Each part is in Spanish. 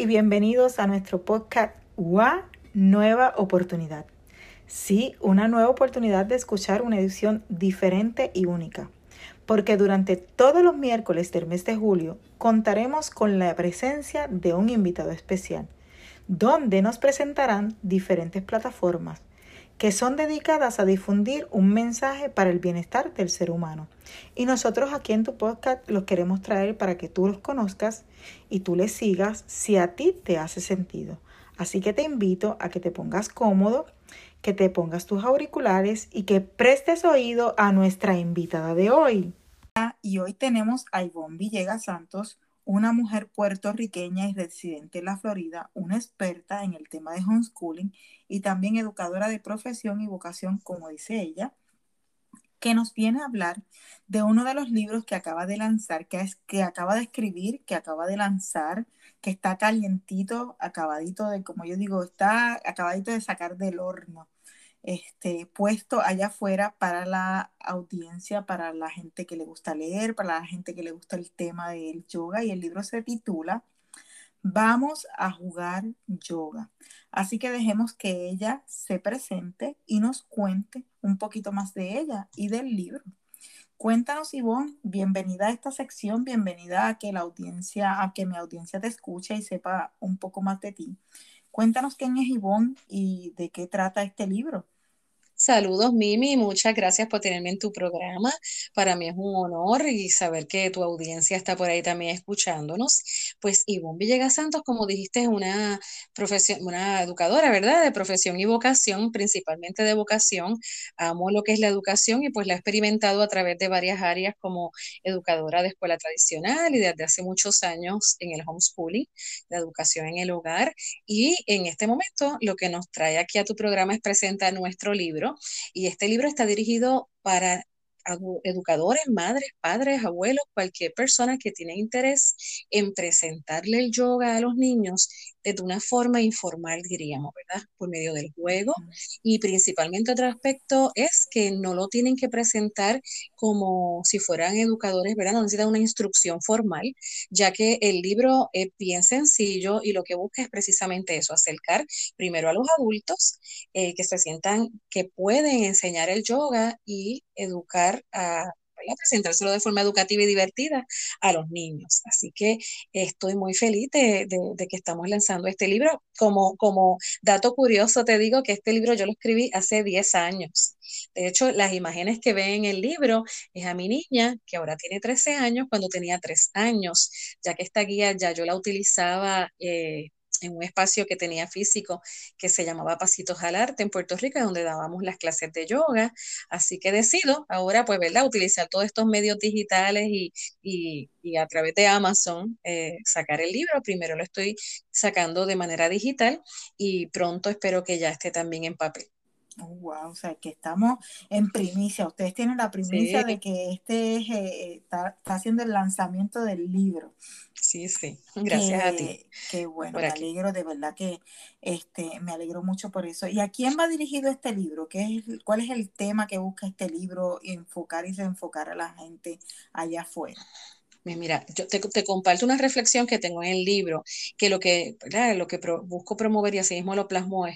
Y bienvenidos a nuestro podcast UA Nueva Oportunidad. Sí, una nueva oportunidad de escuchar una edición diferente y única, porque durante todos los miércoles del mes de julio contaremos con la presencia de un invitado especial, donde nos presentarán diferentes plataformas que son dedicadas a difundir un mensaje para el bienestar del ser humano. Y nosotros aquí en tu podcast los queremos traer para que tú los conozcas y tú les sigas si a ti te hace sentido. Así que te invito a que te pongas cómodo, que te pongas tus auriculares y que prestes oído a nuestra invitada de hoy. Y hoy tenemos a Ivonne Villegas Santos, una mujer puertorriqueña y residente en la Florida, una experta en el tema de homeschooling y también educadora de profesión y vocación, como dice ella, que nos viene a hablar de uno de los libros que acaba de lanzar, que, es, que acaba de escribir, que acaba de lanzar, que está calientito, acabadito de, como yo digo, está acabadito de sacar del horno este, puesto allá afuera para la audiencia, para la gente que le gusta leer, para la gente que le gusta el tema del yoga y el libro se titula Vamos a jugar yoga. Así que dejemos que ella se presente y nos cuente un poquito más de ella y del libro. Cuéntanos, Ivonne, bienvenida a esta sección, bienvenida a que la audiencia, a que mi audiencia te escuche y sepa un poco más de ti. Cuéntanos quién es Ivonne y de qué trata este libro. Saludos, Mimi, muchas gracias por tenerme en tu programa. Para mí es un honor y saber que tu audiencia está por ahí también escuchándonos. Pues Ivonne Villegas Santos, como dijiste, es una, profesión, una educadora, ¿verdad? De profesión y vocación, principalmente de vocación. Amo lo que es la educación y pues la he experimentado a través de varias áreas como educadora de escuela tradicional y desde hace muchos años en el homeschooling, la educación en el hogar. Y en este momento lo que nos trae aquí a tu programa es presentar nuestro libro y este libro está dirigido para educadores, madres, padres, abuelos, cualquier persona que tiene interés en presentarle el yoga a los niños de una forma informal, diríamos, ¿verdad? Por medio del juego. Y principalmente otro aspecto es que no lo tienen que presentar como si fueran educadores, ¿verdad? No necesitan una instrucción formal, ya que el libro es bien sencillo y lo que busca es precisamente eso, acercar primero a los adultos eh, que se sientan que pueden enseñar el yoga y educar a presentárselo de forma educativa y divertida a los niños. Así que estoy muy feliz de, que estamos lanzando este libro. Como, como dato curioso, te digo que este libro yo lo escribí hace 10 años. De hecho, las imágenes que ven en el libro es a mi niña, que ahora tiene 13 años, cuando tenía 3 años, ya que esta guía ya yo la utilizaba eh, en un espacio que tenía físico que se llamaba Pasitos al Arte en Puerto Rico, donde dábamos las clases de yoga. Así que decido ahora, pues, ¿verdad?, utilizar todos estos medios digitales y, a través de Amazon eh, sacar el libro. Primero lo estoy sacando de manera digital y pronto espero que ya esté también en papel. Oh, wow, o sea, que estamos en primicia. Ustedes tienen la primicia de que este eh, está, haciendo el lanzamiento del libro. Sí, sí, gracias a ti. Qué bueno, me alegro, de verdad que este, me alegro mucho por eso. ¿Y a quién va dirigido este libro? ¿Qué es, ¿Cuál es el tema que busca este libro enfocar y enfocar a la gente allá afuera? Mira, yo te, comparto una reflexión que tengo en el libro, que lo que, Lo que busco promover y así mismo lo plasmo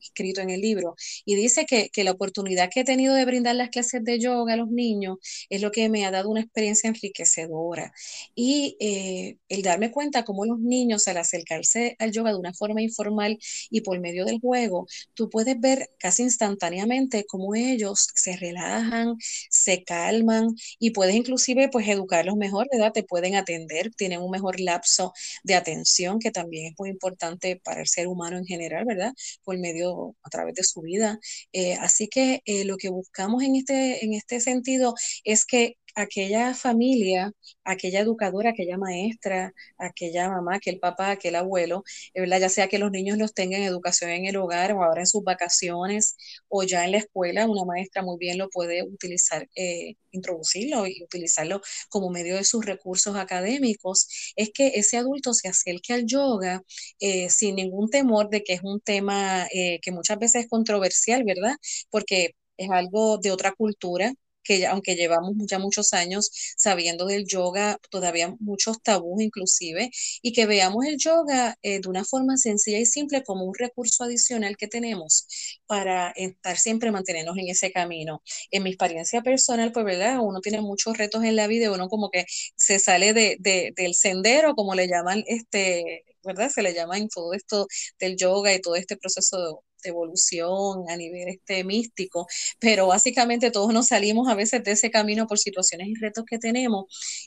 escrito en el libro, y dice que, la oportunidad que he tenido de brindar las clases de yoga a los niños es lo que me ha dado una experiencia enriquecedora. Y eh, el darme cuenta cómo los niños al acercarse al yoga de una forma informal y por medio del juego, tú puedes ver casi instantáneamente cómo ellos se relajan, se calman y puedes inclusive pues educarlos mejor edad te pueden atender, tienen un mejor lapso de atención, que también es muy importante para el ser humano en general, ¿verdad? Por medio, a través de su vida. Eh, así que eh, lo que buscamos en este, en este sentido es que aquella familia, aquella educadora, aquella maestra, aquella mamá, aquel papá, aquel abuelo, eh, ya sea que los niños los tengan en educación en el hogar o ahora en sus vacaciones o ya en la escuela, una maestra muy bien lo puede utilizar, eh, introducirlo y utilizarlo como medio de sus recursos académicos, es que ese adulto se acerque al yoga eh, sin ningún temor de que es un tema que muchas veces es controversial, ¿verdad? Porque es algo de otra cultura, que aunque llevamos ya muchos años sabiendo del yoga, todavía muchos tabús inclusive, y que veamos el yoga eh, de una forma sencilla y simple como un recurso adicional que tenemos para estar siempre mantenernos en ese camino. En mi experiencia personal, pues, ¿verdad? Uno tiene muchos retos en la vida, uno como que se sale de, del sendero, como le llaman, este, ¿verdad? Se le llama en todo esto del yoga y todo este proceso de, evolución a nivel este místico, pero básicamente todos nos salimos a veces de ese camino por situaciones y retos que tenemos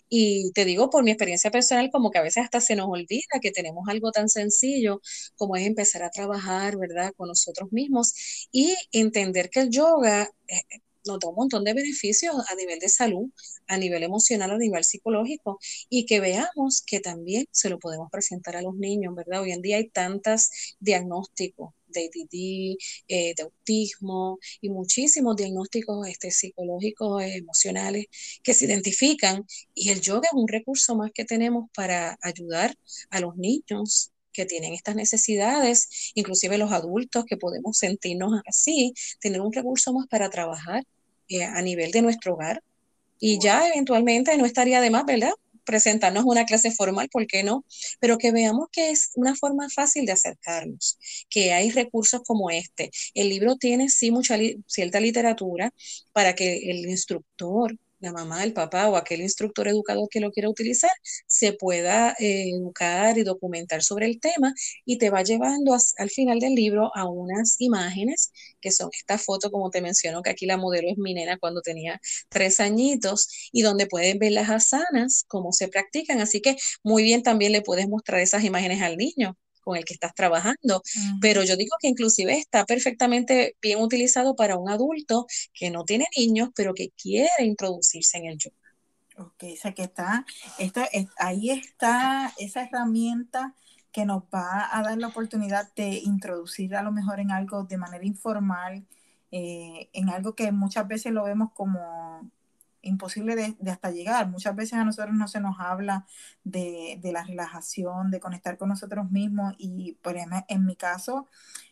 y te digo por mi experiencia personal como que a veces hasta se nos olvida que tenemos algo tan sencillo como es empezar a trabajar, ¿verdad? Con nosotros mismos y entender que el yoga eh, nos da un montón de beneficios a nivel de salud, a nivel emocional, a nivel psicológico, y que veamos que también se lo podemos presentar a los niños, ¿verdad? Hoy en día hay tantos diagnósticos de ADD, eh, de autismo y muchísimos diagnósticos este, psicológicos, emocionales que se identifican y el yoga es un recurso más que tenemos para ayudar a los niños que tienen estas necesidades, inclusive los adultos que podemos sentirnos así, tener un recurso más para trabajar eh, a nivel de nuestro hogar. Y ya eventualmente no estaría de más, ¿verdad? Presentarnos una clase formal, ¿por qué no? Pero que veamos que es una forma fácil de acercarnos, que hay recursos como este. El libro tiene sí mucha cierta literatura para que el instructor la mamá, el papá o aquel instructor educador que lo quiera utilizar se pueda eh, educar y documentar sobre el tema y te va llevando al final del libro a unas imágenes que son esta foto, como te menciono, que aquí la modelo es mi nena cuando tenía tres añitos y donde pueden ver las asanas, cómo se practican. Así que muy bien también le puedes mostrar esas imágenes al niño con el que estás trabajando. Pero yo digo que inclusive está perfectamente bien utilizado para un adulto que no tiene niños, pero que quiere introducirse en el yoga. Ok, o sea que está, esto, ahí está esa herramienta que nos va a dar la oportunidad de introducir a lo mejor en algo de manera informal, eh, en algo que muchas veces lo vemos como imposible de, hasta llegar. Muchas veces a nosotros no se nos habla de, la relajación, de conectar con nosotros mismos y por ejemplo, en mi caso,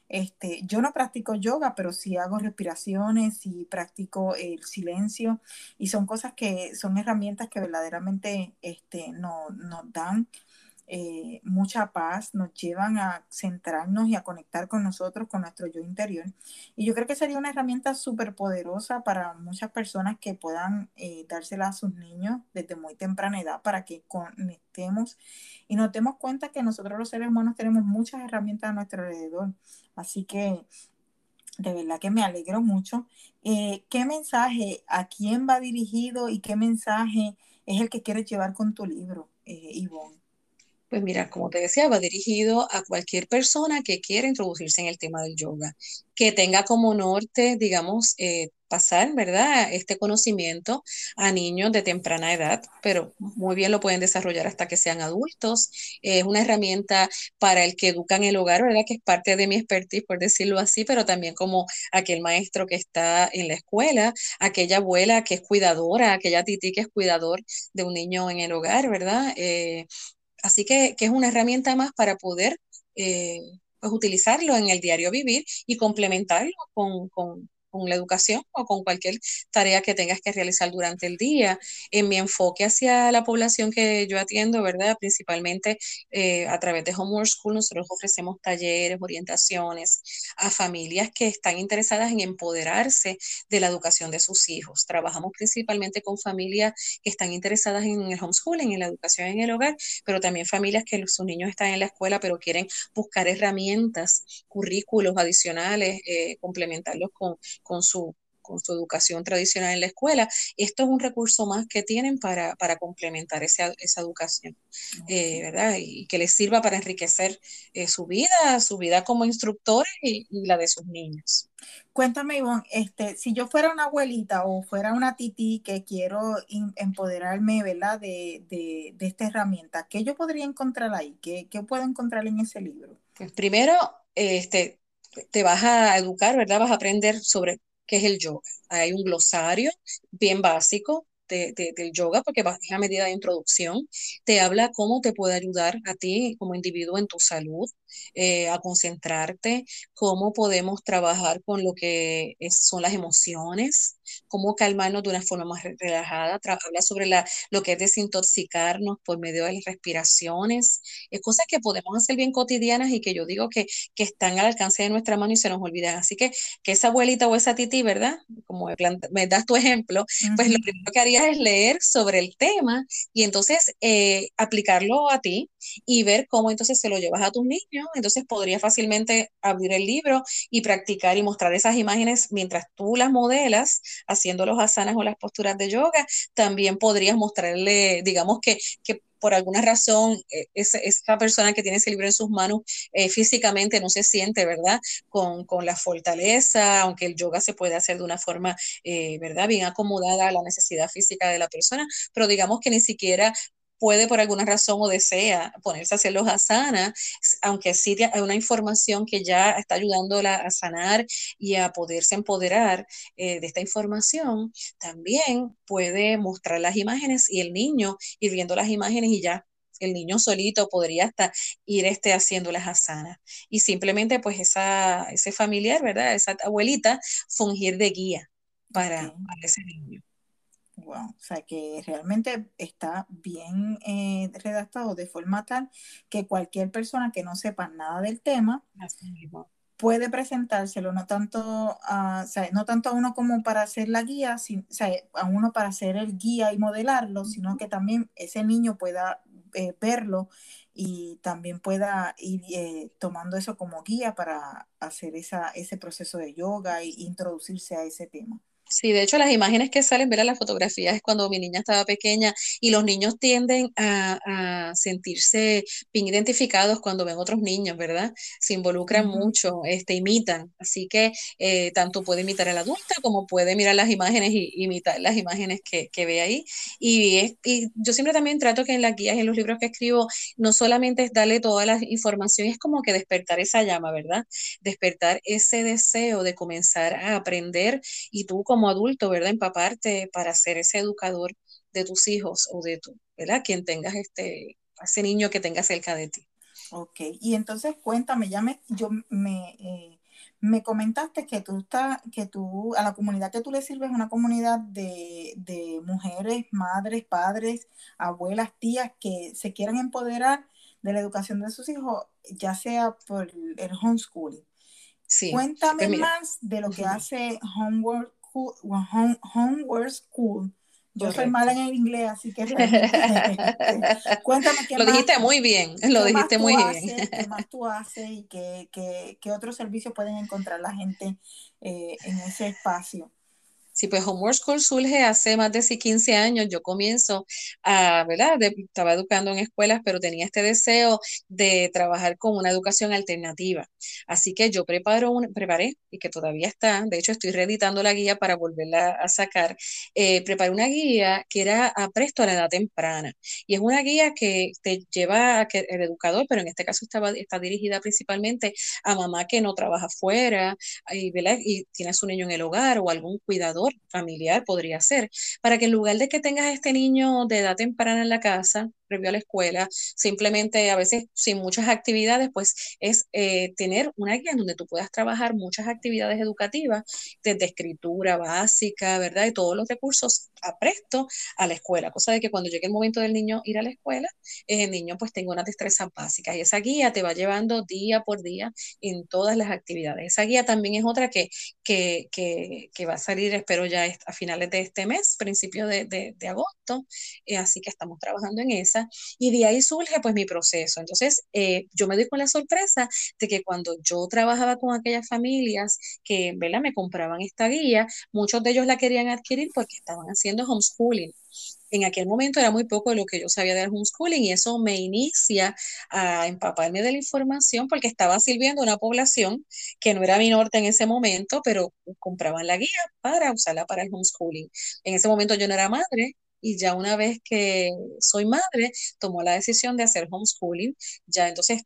este, yo no practico yoga, pero sí hago respiraciones y practico el silencio y son cosas que son herramientas que verdaderamente este, no, nos dan eh, mucha paz, nos llevan a centrarnos y a conectar con nosotros, con nuestro yo interior. Y yo creo que sería una herramienta súper poderosa para muchas personas que puedan eh, dársela a sus niños desde muy temprana edad para que conectemos y nos demos cuenta que nosotros los seres humanos tenemos muchas herramientas a nuestro alrededor. Así que de verdad que me alegro mucho. Eh, ¿Qué mensaje, a quién va dirigido y qué mensaje es el que quieres llevar con tu libro, Ivonne? Pues mira, como te decía, va dirigido a cualquier persona que quiera introducirse en el tema del yoga, que tenga como norte, digamos, eh, pasar, ¿verdad? Este conocimiento a niños de temprana edad, pero muy bien lo pueden desarrollar hasta que sean adultos. Es una herramienta para el que educa en el hogar, ¿verdad? Que es parte de mi expertise, por decirlo así, pero también como aquel maestro que está en la escuela, aquella abuela que es cuidadora, aquella titi que es cuidador de un niño en el hogar, ¿verdad? Eh, Así que, es una herramienta más para poder eh, pues, utilizarlo en el diario vivir y complementarlo con, con la educación o con cualquier tarea que tengas que realizar durante el día. En mi enfoque hacia la población que yo atiendo, ¿verdad? Principalmente eh, a través de Homework School, nosotros ofrecemos talleres, orientaciones a familias que están interesadas en empoderarse de la educación de sus hijos. Trabajamos principalmente con familias que están interesadas en el homeschooling, en la educación en el hogar, pero también familias que sus niños están en la escuela, pero quieren buscar herramientas, currículos adicionales, eh, complementarlos con con su, con su educación tradicional en la escuela. Esto es un recurso más que tienen para, complementar esa, educación, eh, ¿verdad? Y que les sirva para enriquecer eh, su vida, su vida como instructores y, la de sus niños. Cuéntame, Ivonne, este, si yo fuera una abuelita o fuera una tití que quiero empoderarme, ¿verdad? De, de, de, esta herramienta, ¿qué yo podría encontrar ahí? ¿Qué, qué puedo encontrar en ese libro? Pues primero, este, te vas a educar, ¿verdad? Vas a aprender sobre qué es el yoga. Hay un glosario bien básico de, del yoga, porque es a medida de introducción, te habla cómo te puede ayudar a ti como individuo en tu salud, eh, a concentrarte, cómo podemos trabajar con lo que son las emociones, cómo calmarnos de una forma más relajada. habla sobre la, lo que es desintoxicarnos por medio de las respiraciones, es cosas que podemos hacer bien cotidianas y que yo digo que, que están al alcance de nuestra mano y se nos olvidan. Así que que esa abuelita o esa titi, ¿verdad? Como me, das tu ejemplo, pues lo primero que harías es leer sobre el tema y entonces eh, aplicarlo a ti y ver cómo entonces se lo llevas a tus niños. Entonces podría fácilmente abrir el libro y practicar y mostrar esas imágenes mientras tú las modelas haciendo los asanas o las posturas de yoga. También podrías mostrarle, digamos que, que por alguna razón eh, esa, persona que tiene ese libro en sus manos eh, físicamente no se siente, ¿verdad? Con, la fortaleza, aunque el yoga se puede hacer de una forma, eh, ¿verdad? Bien acomodada a la necesidad física de la persona, pero digamos que ni siquiera puede por alguna razón o desea ponerse a hacer los asanas, aunque sí hay una información que ya está ayudándola a sanar y a poderse empoderar eh, de esta información, también puede mostrar las imágenes y el niño ir viendo las imágenes y ya el niño solito podría hasta ir este, haciendo las asanas. Y simplemente pues esa, ese familiar, ¿verdad? Esa abuelita fungir de guía para ese niño. Wow, o sea que realmente está bien eh, redactado de forma tal que cualquier persona que no sepa nada del tema puede presentárselo, no tanto, a, no tanto a uno como para hacer la guía, o sea, a uno para hacer el guía y modelarlo, sino que también ese niño pueda eh, verlo y también pueda ir eh, tomando eso como guía para hacer esa, ese proceso de yoga e introducirse a ese tema. Sí, de hecho las imágenes que salen, ver las fotografías es cuando mi niña estaba pequeña y los niños tienden a, sentirse bien identificados cuando ven otros niños, ¿verdad? Se involucran mucho, este, imitan. Así que eh, tanto puede imitar al adulto como puede mirar las imágenes y imitar las imágenes que, ve ahí. Y, y yo siempre también trato que en las guías y en los libros que escribo no solamente es darle toda la información, es como que despertar esa llama, ¿verdad? Despertar ese deseo de comenzar a aprender y tú como como adulto, ¿verdad? Empaparte para ser ese educador de tus hijos o de tu, ¿verdad? Quien tengas este, ese niño que tengas cerca de ti. Ok, y entonces cuéntame, ya me, yo me, eh, me comentaste que tú estás, que tú, a la comunidad que tú le sirves es una comunidad de, de mujeres, madres, padres, abuelas, tías que se quieran empoderar de la educación de sus hijos, ya sea por el homeschooling. Sí, Cuéntame pues más de lo que hace Homework Homework School. Yo soy mala en el inglés, así que cuéntame qué Lo dijiste muy bien, lo dijiste muy bien. ¿Qué más tú haces y qué, qué, qué otros servicios pueden encontrar la gente eh, en ese espacio? Sí, pues Homework School surge hace más de 15 años. Yo comienzo a, ¿verdad? estaba educando en escuelas, pero tenía este deseo de trabajar con una educación alternativa. Así que yo preparo un, preparé, y que todavía está, de hecho estoy reeditando la guía para volverla a sacar, eh, preparé una guía que era a presto a la edad temprana. Y es una guía que te lleva a que el educador, pero en este caso estaba, está dirigida principalmente a mamá que no trabaja fuera y, y tiene a su niño en el hogar o algún cuidador familiar podría ser, para que en lugar de que tengas este niño de edad temprana en la casa, previo a la escuela, simplemente a veces sin muchas actividades, pues es eh, tener una guía en donde tú puedas trabajar muchas actividades educativas, desde escritura básica, ¿verdad? Y todos los recursos apresto a la escuela, cosa de que cuando llegue el momento del niño ir a la escuela, el niño pues tenga unas destrezas básicas y esa guía te va llevando día por día en todas las actividades. Esa guía también es otra que, que, que, que va a salir, espero ya a finales de este mes, principio de, de, agosto, eh, así que estamos trabajando en esa y de ahí surge pues mi proceso. Entonces, eh, yo me di con la sorpresa de que cuando yo trabajaba con aquellas familias que, ¿verdad? Me compraban esta guía, muchos de ellos la querían adquirir porque estaban haciendo homeschooling. En aquel momento era muy poco de lo que yo sabía del homeschooling y eso me inicia a empaparme de la información porque estaba sirviendo una población que no era mi norte en ese momento, pero compraban la guía para usarla para el homeschooling. En ese momento yo no era madre, y ya una vez que soy madre, tomó la decisión de hacer homeschooling. Ya entonces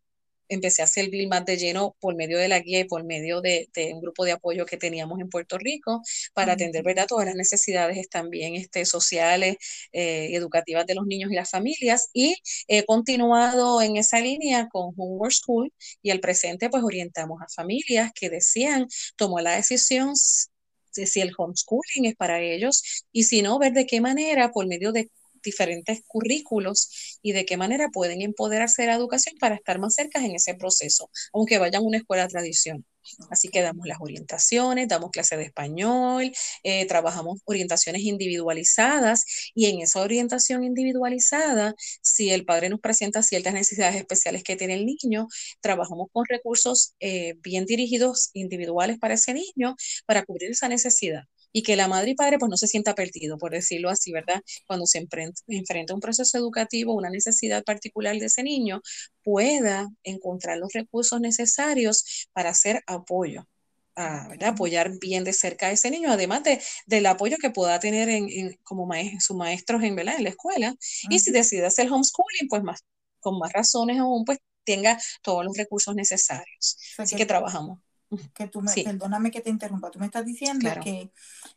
empecé a servir más de lleno por medio de la guía y por medio de, un grupo de apoyo que teníamos en Puerto Rico para atender ¿verdad? todas las necesidades también este, sociales eh, y educativas de los niños y las familias. Y he continuado en esa línea con Homework School y al presente pues orientamos a familias que decían, tomó la decisión si el homeschooling es para ellos y si no, ver de qué manera por medio de diferentes currículos y de qué manera pueden empoderarse de la educación para estar más cerca en ese proceso, aunque vayan a una escuela tradición. Así que damos las orientaciones, damos clases de español, eh, trabajamos orientaciones individualizadas y en esa orientación individualizada, si el padre nos presenta ciertas necesidades especiales que tiene el niño, trabajamos con recursos eh, bien dirigidos, individuales para ese niño, para cubrir esa necesidad y que la madre y padre pues no se sienta perdido, por decirlo así, ¿verdad? Cuando se enfrenta, a un proceso educativo, una necesidad particular de ese niño, pueda encontrar los recursos necesarios para hacer apoyo. ¿verdad? apoyar bien de cerca a ese niño, además de, del apoyo que pueda tener en, como sus maestros en, ¿verdad? en la escuela. Y si decide hacer homeschooling, pues más, con más razones aún, pues tenga todos los recursos necesarios. Así que trabajamos que tú me, perdóname que te interrumpa, tú me estás diciendo que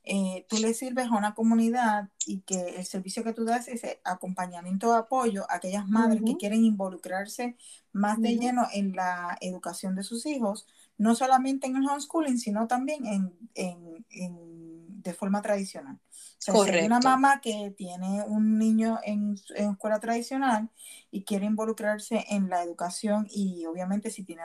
eh, tú le sirves a una comunidad y que el servicio que tú das es acompañamiento de apoyo a aquellas madres que quieren involucrarse más de lleno en la educación de sus hijos, no solamente en el homeschooling, sino también en, en, en de forma tradicional. Correcto. Si una mamá que tiene un niño en, en, escuela tradicional y quiere involucrarse en la educación y obviamente si tiene,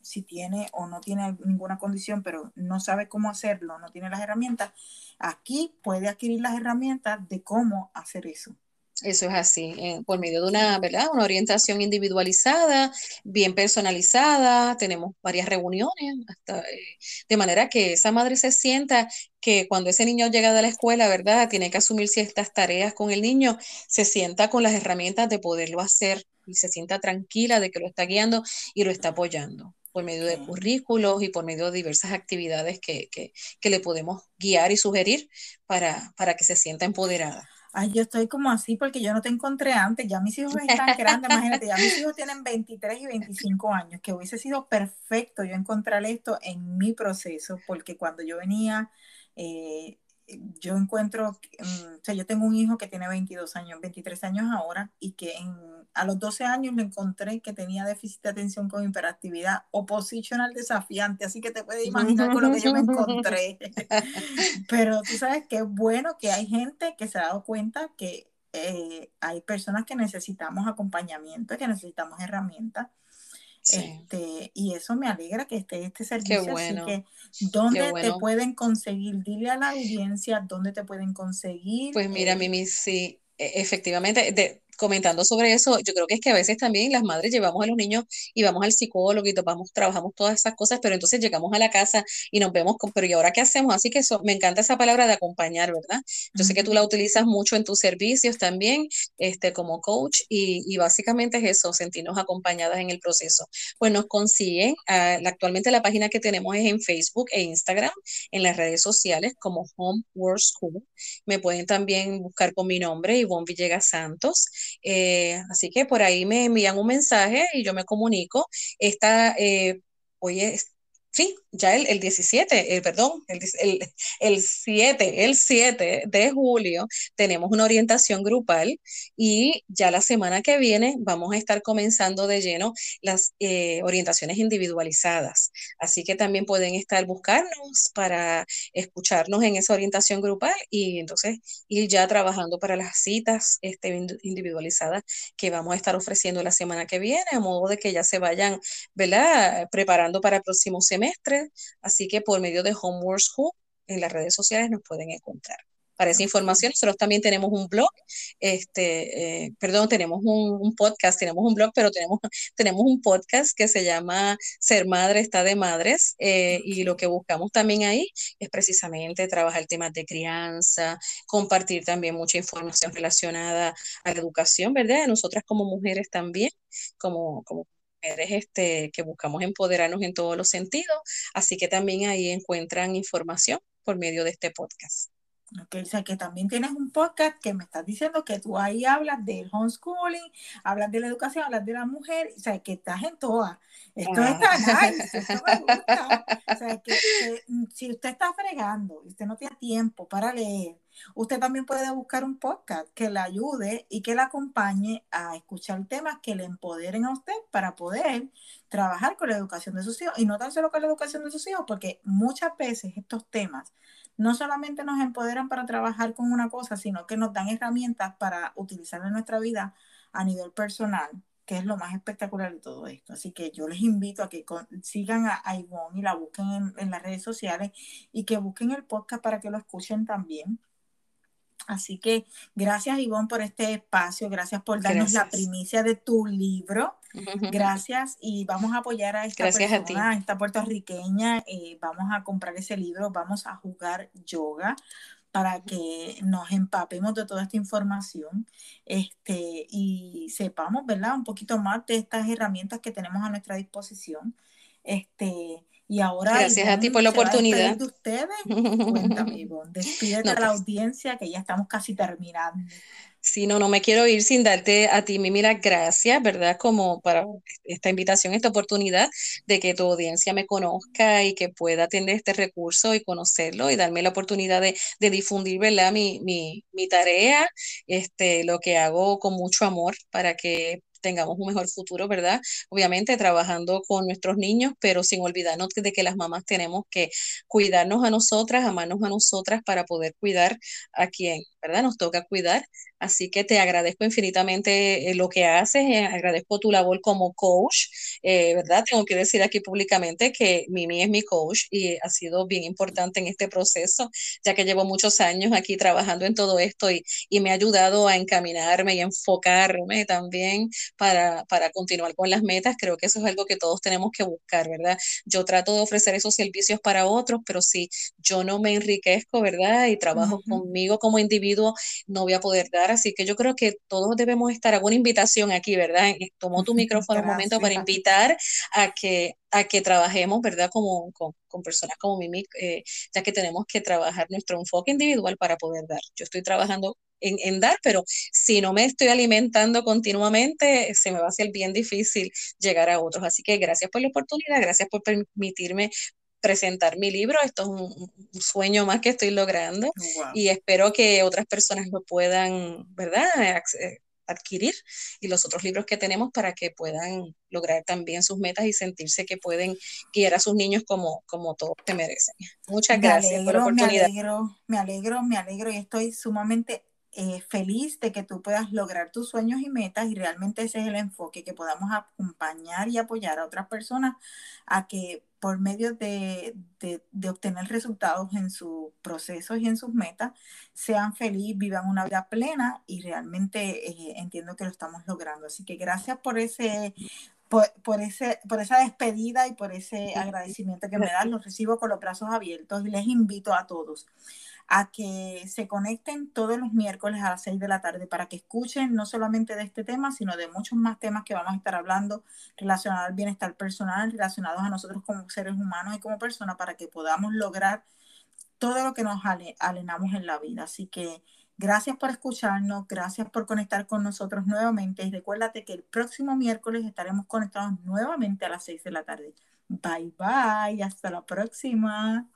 si tiene o no tiene ninguna condición, pero no sabe cómo hacerlo, no tiene las herramientas, aquí puede adquirir las herramientas de cómo hacer eso. Eso es así, eh, por medio de una, ¿verdad? Una orientación individualizada, bien personalizada, tenemos varias reuniones, hasta, eh, de manera que esa madre se sienta que cuando ese niño llega de la escuela, ¿verdad? Tiene que asumir ciertas tareas con el niño, se sienta con las herramientas de poderlo hacer y se sienta tranquila de que lo está guiando y lo está apoyando por medio de currículos y por medio de diversas actividades que, que, que le podemos guiar y sugerir para, para que se sienta empoderada. Ay, yo estoy como así porque yo no te encontré antes, ya mis hijos están grandes, imagínate, ya mis hijos tienen 23 y 25 años, que hubiese sido perfecto yo encontrar esto en mi proceso, porque cuando yo venía, eh, yo encuentro, mm, o sea, yo tengo un hijo que tiene 22 años, 23 años ahora, y que en a los 12 años le encontré que tenía déficit de atención con hiperactividad oposicional desafiante, así que te puedes imaginar con lo que yo me encontré. Pero tú sabes que es bueno que hay gente que se ha dado cuenta que eh, hay personas que necesitamos acompañamiento, que necesitamos herramientas. Este, y eso me alegra que esté este servicio. Así que, ¿dónde te pueden conseguir? Dile a la audiencia dónde te pueden conseguir. Pues mira, eh, Mimi, sí, e, efectivamente, de, comentando sobre eso, yo creo que es que a veces también las madres llevamos a los niños y vamos al psicólogo y vamos, trabajamos todas esas cosas, pero entonces llegamos a la casa y nos vemos, con, pero ¿y ahora qué hacemos? Así que eso, me encanta esa palabra de acompañar, ¿verdad? Yo sé que tú la utilizas mucho en tus servicios también, este, como coach, y, y básicamente es eso, sentirnos acompañadas en el proceso. Pues nos consiguen, uh, actualmente la página que tenemos es en Facebook e Instagram, en las redes sociales como Home World School. Me pueden también buscar con mi nombre, Ivonne Villegas Santos. Eh, así que por ahí me envían un mensaje y yo me comunico. Esta, eh, oye, sí, ya el, el 17, eh, perdón, el, el, el, 7, el 7 de julio tenemos una orientación grupal y ya la semana que viene vamos a estar comenzando de lleno las eh, orientaciones individualizadas. Así que también pueden estar buscarnos para escucharnos en esa orientación grupal y entonces ir ya trabajando para las citas este, individualizadas que vamos a estar ofreciendo la semana que viene, a modo de que ya se vayan ¿verdad? preparando para el próximo semestre Así que por medio de Homework School en las redes sociales nos pueden encontrar. Para esa información, nosotros también tenemos un blog, este, eh, perdón, tenemos un, podcast, tenemos un blog, pero tenemos, tenemos un podcast que se llama Ser Madre está de Madres, eh, y lo que buscamos también ahí es precisamente trabajar temas de crianza, compartir también mucha información relacionada a la educación, ¿verdad? Nosotras como mujeres también, como, como este, que buscamos empoderarnos en todos los sentidos, así que también ahí encuentran información por medio de este podcast. Ok, o sea que también tienes un podcast que me estás diciendo que tú ahí hablas del homeschooling, hablas de la educación, hablas de la mujer, o sea que estás en todas. Esto está nice, esto me gusta. O sea que, mm, si usted está fregando y usted no tiene tiempo para leer, usted también puede buscar un podcast que le ayude y que le acompañe a escuchar temas que le empoderen a usted para poder trabajar con la educación de sus hijos. Y no tan solo con la educación de sus hijos, porque muchas veces estos temas no solamente nos empoderan para trabajar con una cosa, sino que nos dan herramientas para utilizar en nuestra vida a nivel personal, que es lo más espectacular de todo esto. Así que yo les invito a que sigan a, Ivonne y la busquen en, las redes sociales y que busquen el podcast para que lo escuchen también. Así que gracias Ivonne por este espacio, gracias por darnos la primicia de tu libro. Gracias y vamos a apoyar a esta persona, a, esta puertorriqueña. Eh, vamos a comprar ese libro, vamos a jugar yoga para que nos empapemos de toda esta información este, y sepamos, ¿verdad? Un poquito más de estas herramientas que tenemos a nuestra disposición. Este, y ahora. Gracias a ti por la oportunidad. De ustedes. Cuéntame, Ivonne. Despídete a la pues audiencia que ya estamos casi terminando. Sí, no, no me quiero ir sin darte a ti, las gracias, ¿verdad? Como para esta invitación, esta oportunidad de que tu audiencia me conozca y que pueda tener este recurso y conocerlo y darme la oportunidad de, difundir, ¿verdad? Mi, mi, mi tarea, este, lo que hago con mucho amor para que tengamos un mejor futuro, ¿verdad? Obviamente trabajando con nuestros niños, pero sin olvidarnos de que las mamás tenemos que cuidarnos a nosotras, amarnos a nosotras para poder cuidar a quien, ¿verdad? Nos toca cuidar Así que te agradezco infinitamente eh, lo que haces, eh, agradezco tu labor como coach, eh, ¿verdad? Tengo que decir aquí públicamente que Mimi es mi coach y ha sido bien importante en este proceso, ya que llevo muchos años aquí trabajando en todo esto y, me ha ayudado a encaminarme y enfocarme también para, para continuar con las metas. Creo que eso es algo que todos tenemos que buscar, ¿verdad? Yo trato de ofrecer esos servicios para otros, pero si yo no me enriquezco, ¿verdad? Y trabajo conmigo como individuo, no voy a poder dar así que yo creo que todos debemos estar, hago una invitación aquí, ¿verdad? Tomó tu micrófono un momento para invitar a que, a que trabajemos, ¿verdad? Como, con, personas como Mimi, eh, ya que tenemos que trabajar nuestro enfoque individual para poder dar. Yo estoy trabajando en, en, dar, pero si no me estoy alimentando continuamente, se me va a hacer bien difícil llegar a otros. Así que gracias por la oportunidad, gracias por permitirme presentar mi libro. Esto es un, sueño más que estoy logrando y espero que otras personas lo puedan, ¿verdad? Eh, adquirir y los otros libros que tenemos para que puedan lograr también sus metas y sentirse que pueden guiar a sus niños como, como todos te merecen. Muchas gracias por la oportunidad. Me alegro, me alegro, me alegro y estoy sumamente eh, feliz de que tú puedas lograr tus sueños y metas y realmente ese es el enfoque, que podamos acompañar y apoyar a otras personas a que por medio de, obtener resultados en sus procesos y en sus metas, sean felices, vivan una vida plena y realmente eh, entiendo que lo estamos logrando. Así que gracias por ese, por, ese, por esa despedida y por ese agradecimiento que me dan. Los recibo con los brazos abiertos y les invito a todos a que se conecten todos los miércoles a las 6 de la tarde para que escuchen no solamente de este tema, sino de muchos más temas que vamos a estar hablando relacionados al bienestar personal, relacionados a nosotros como seres humanos y como personas para que podamos lograr todo lo que nos alenamos en la vida. Así que gracias por escucharnos, gracias por conectar con nosotros nuevamente y recuérdate que el próximo miércoles estaremos conectados nuevamente a las 6 de la tarde. Bye bye, hasta la próxima.